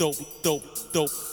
dope, dope, dope.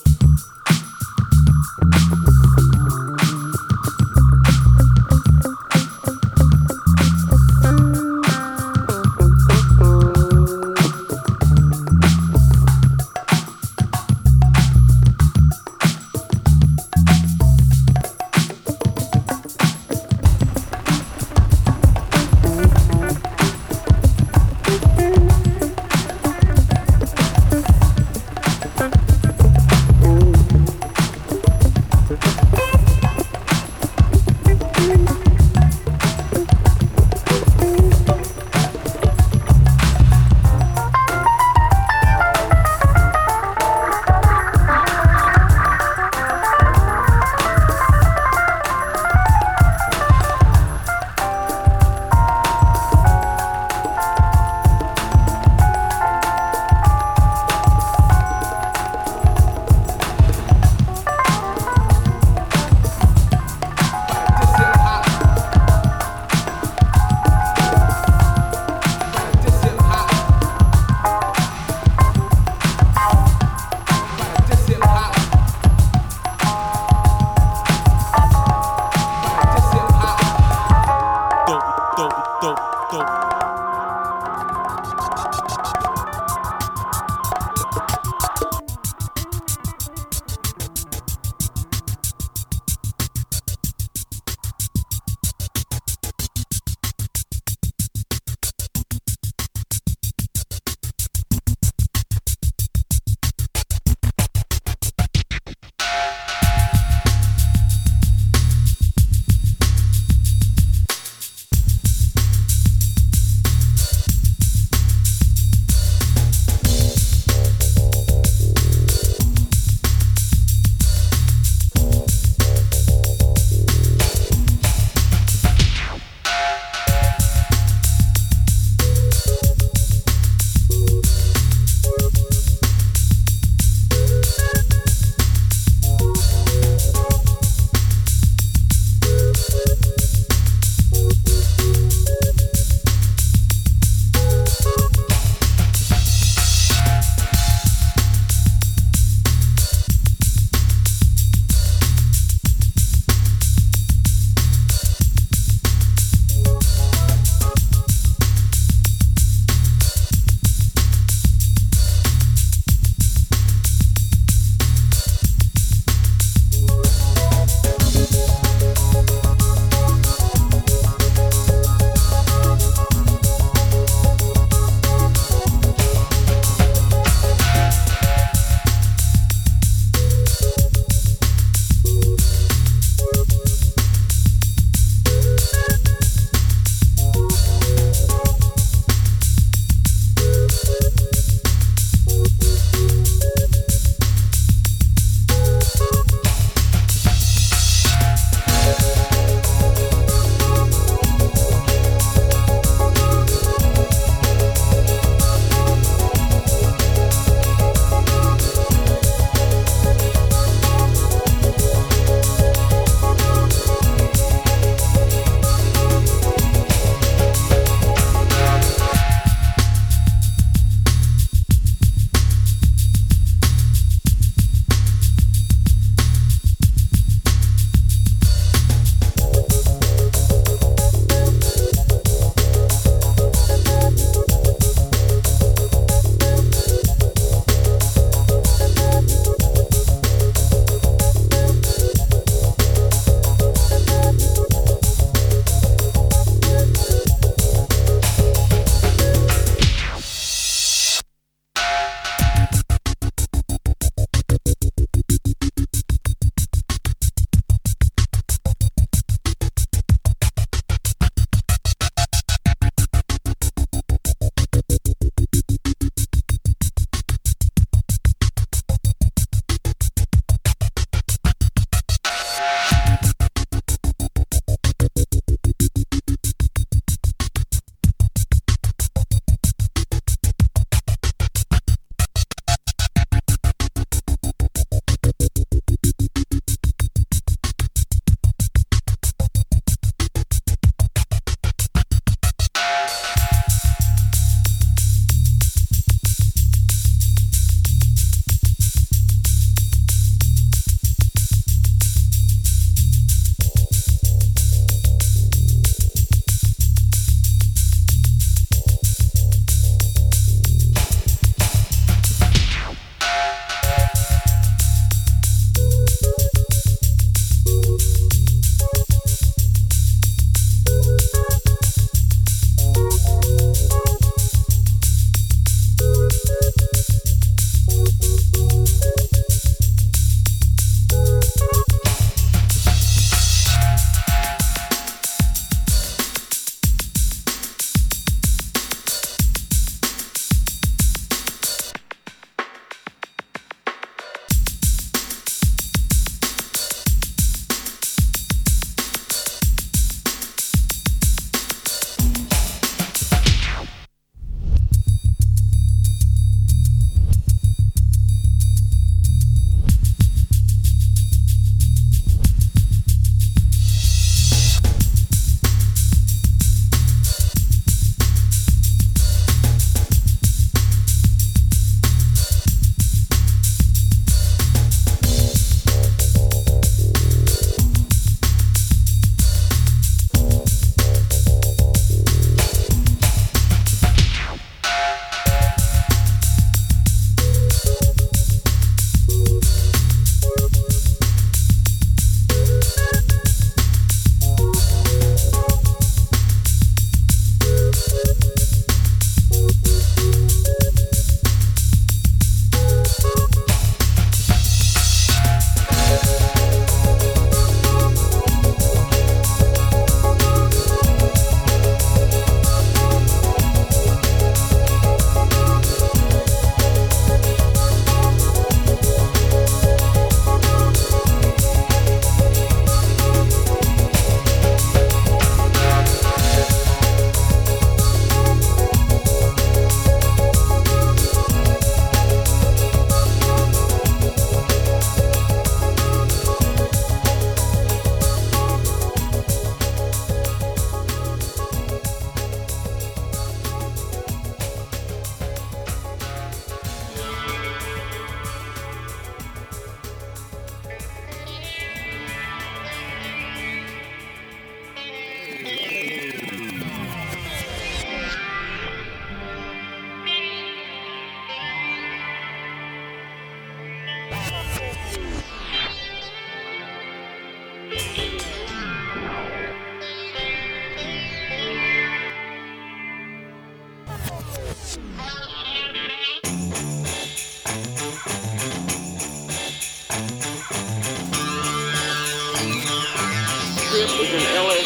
in LA.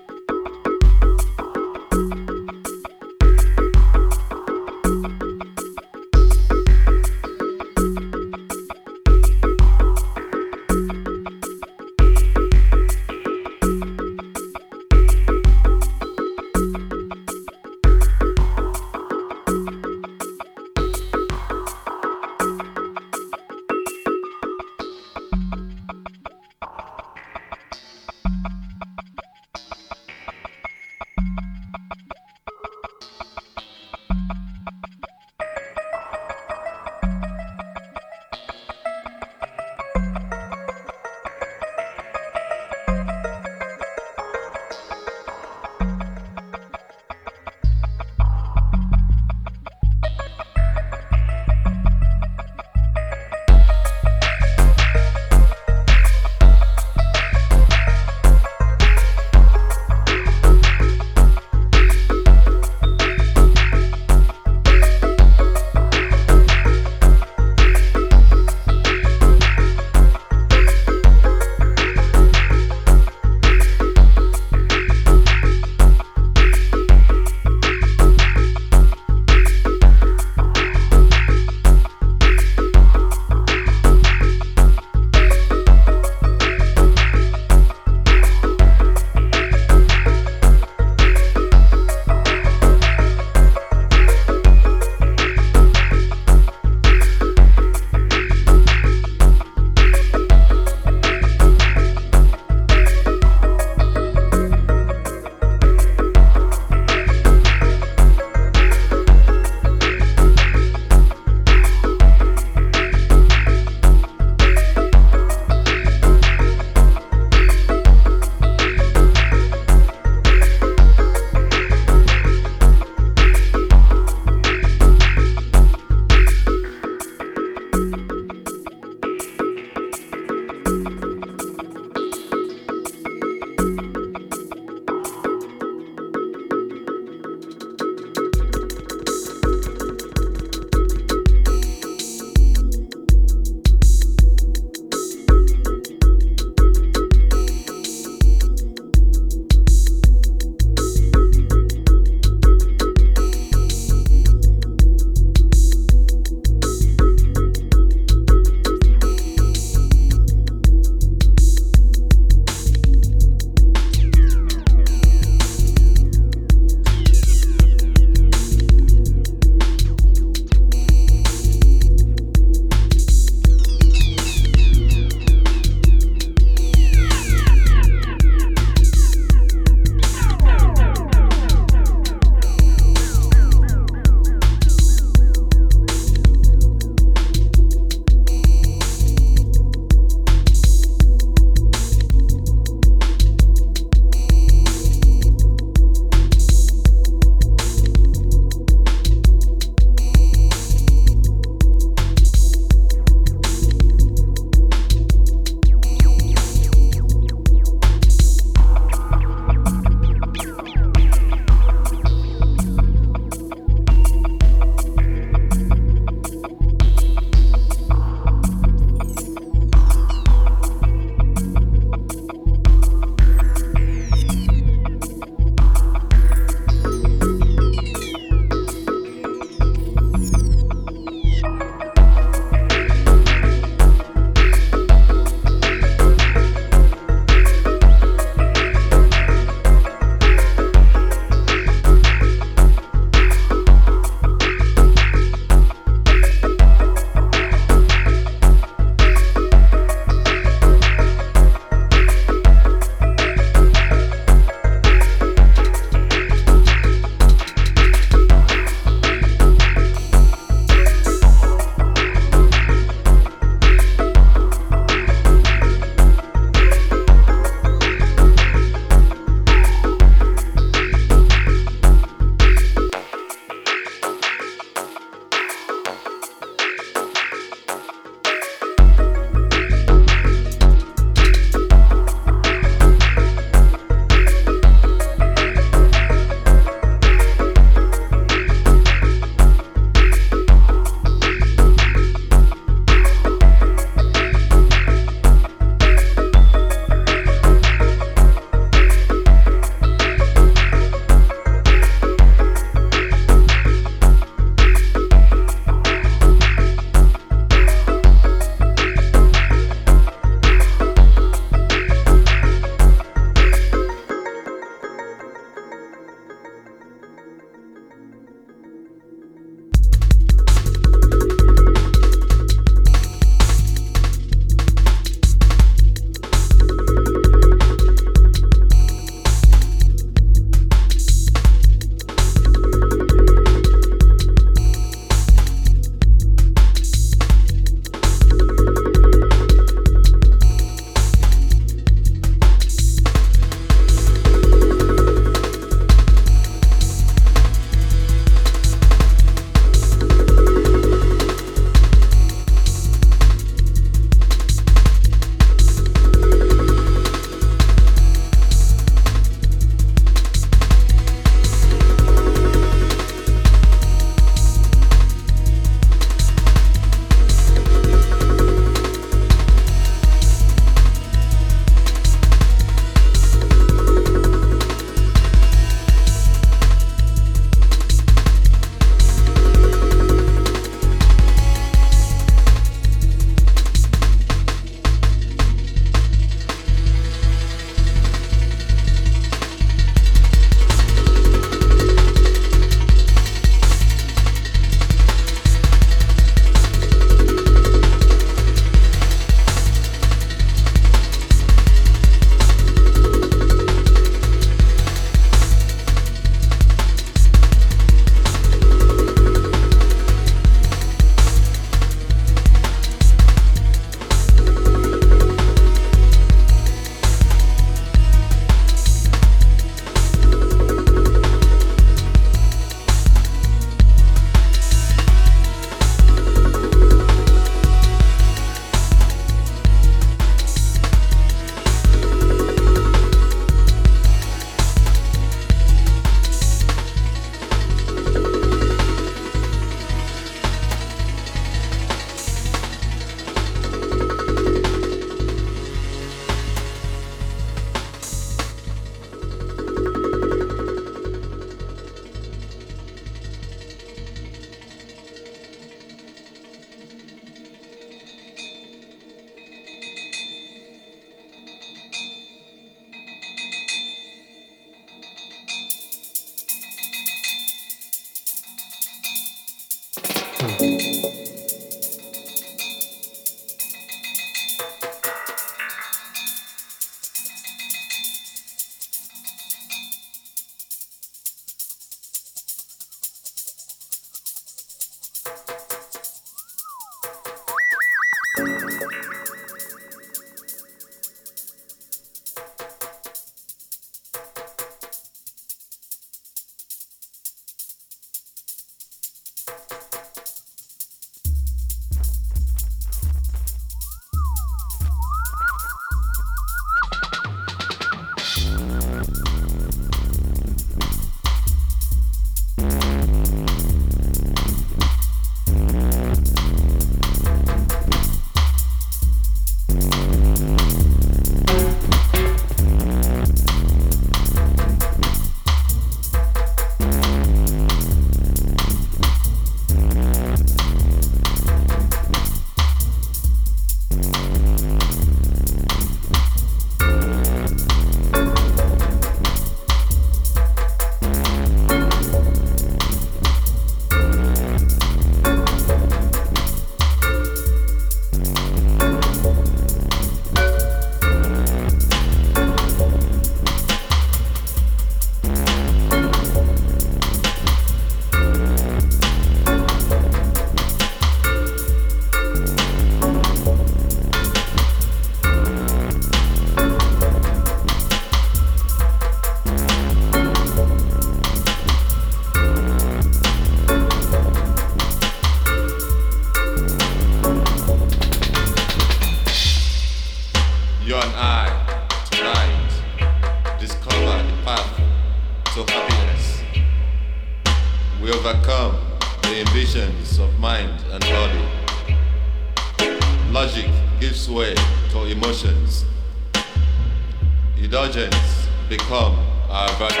Indulgence become our virtue.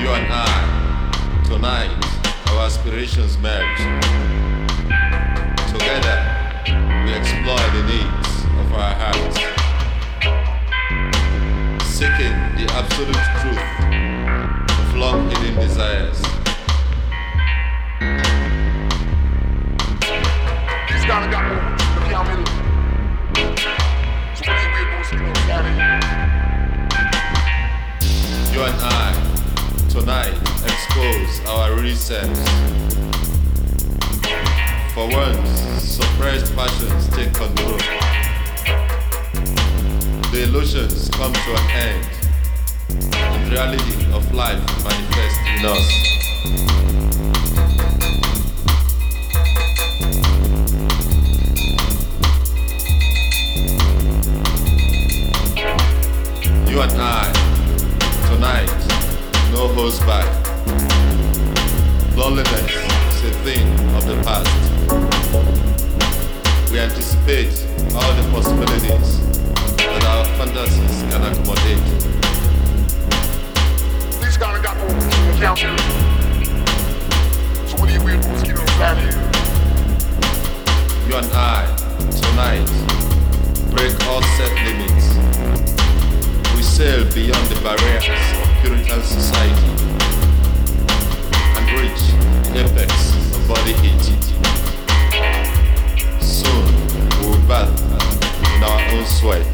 You and I, tonight, our aspirations merge. Together, we explore the needs of our hearts, seeking the absolute truth of long hidden desires. And I, tonight, expose our real. For once, suppressed passions take control. The illusions come to an end, and reality of life manifests in us. You and I, tonight, no holds back. Loneliness is a thing of the past. We anticipate all the possibilities that our fantasies can accommodate. He's gotta got more. Here. So what do you weird know out here? You and I, tonight, break all set limits. Beyond the barriers of Puritan society and reach the apex of body heat. Soon, we will bath in our own sweat.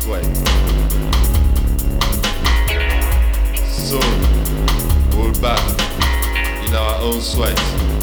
Soon, we will bath in our own sweat.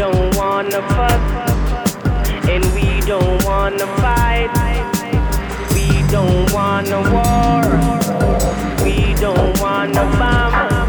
Don't wanna fuss, and we don't wanna fight. We don't wanna war, we don't wanna bomb.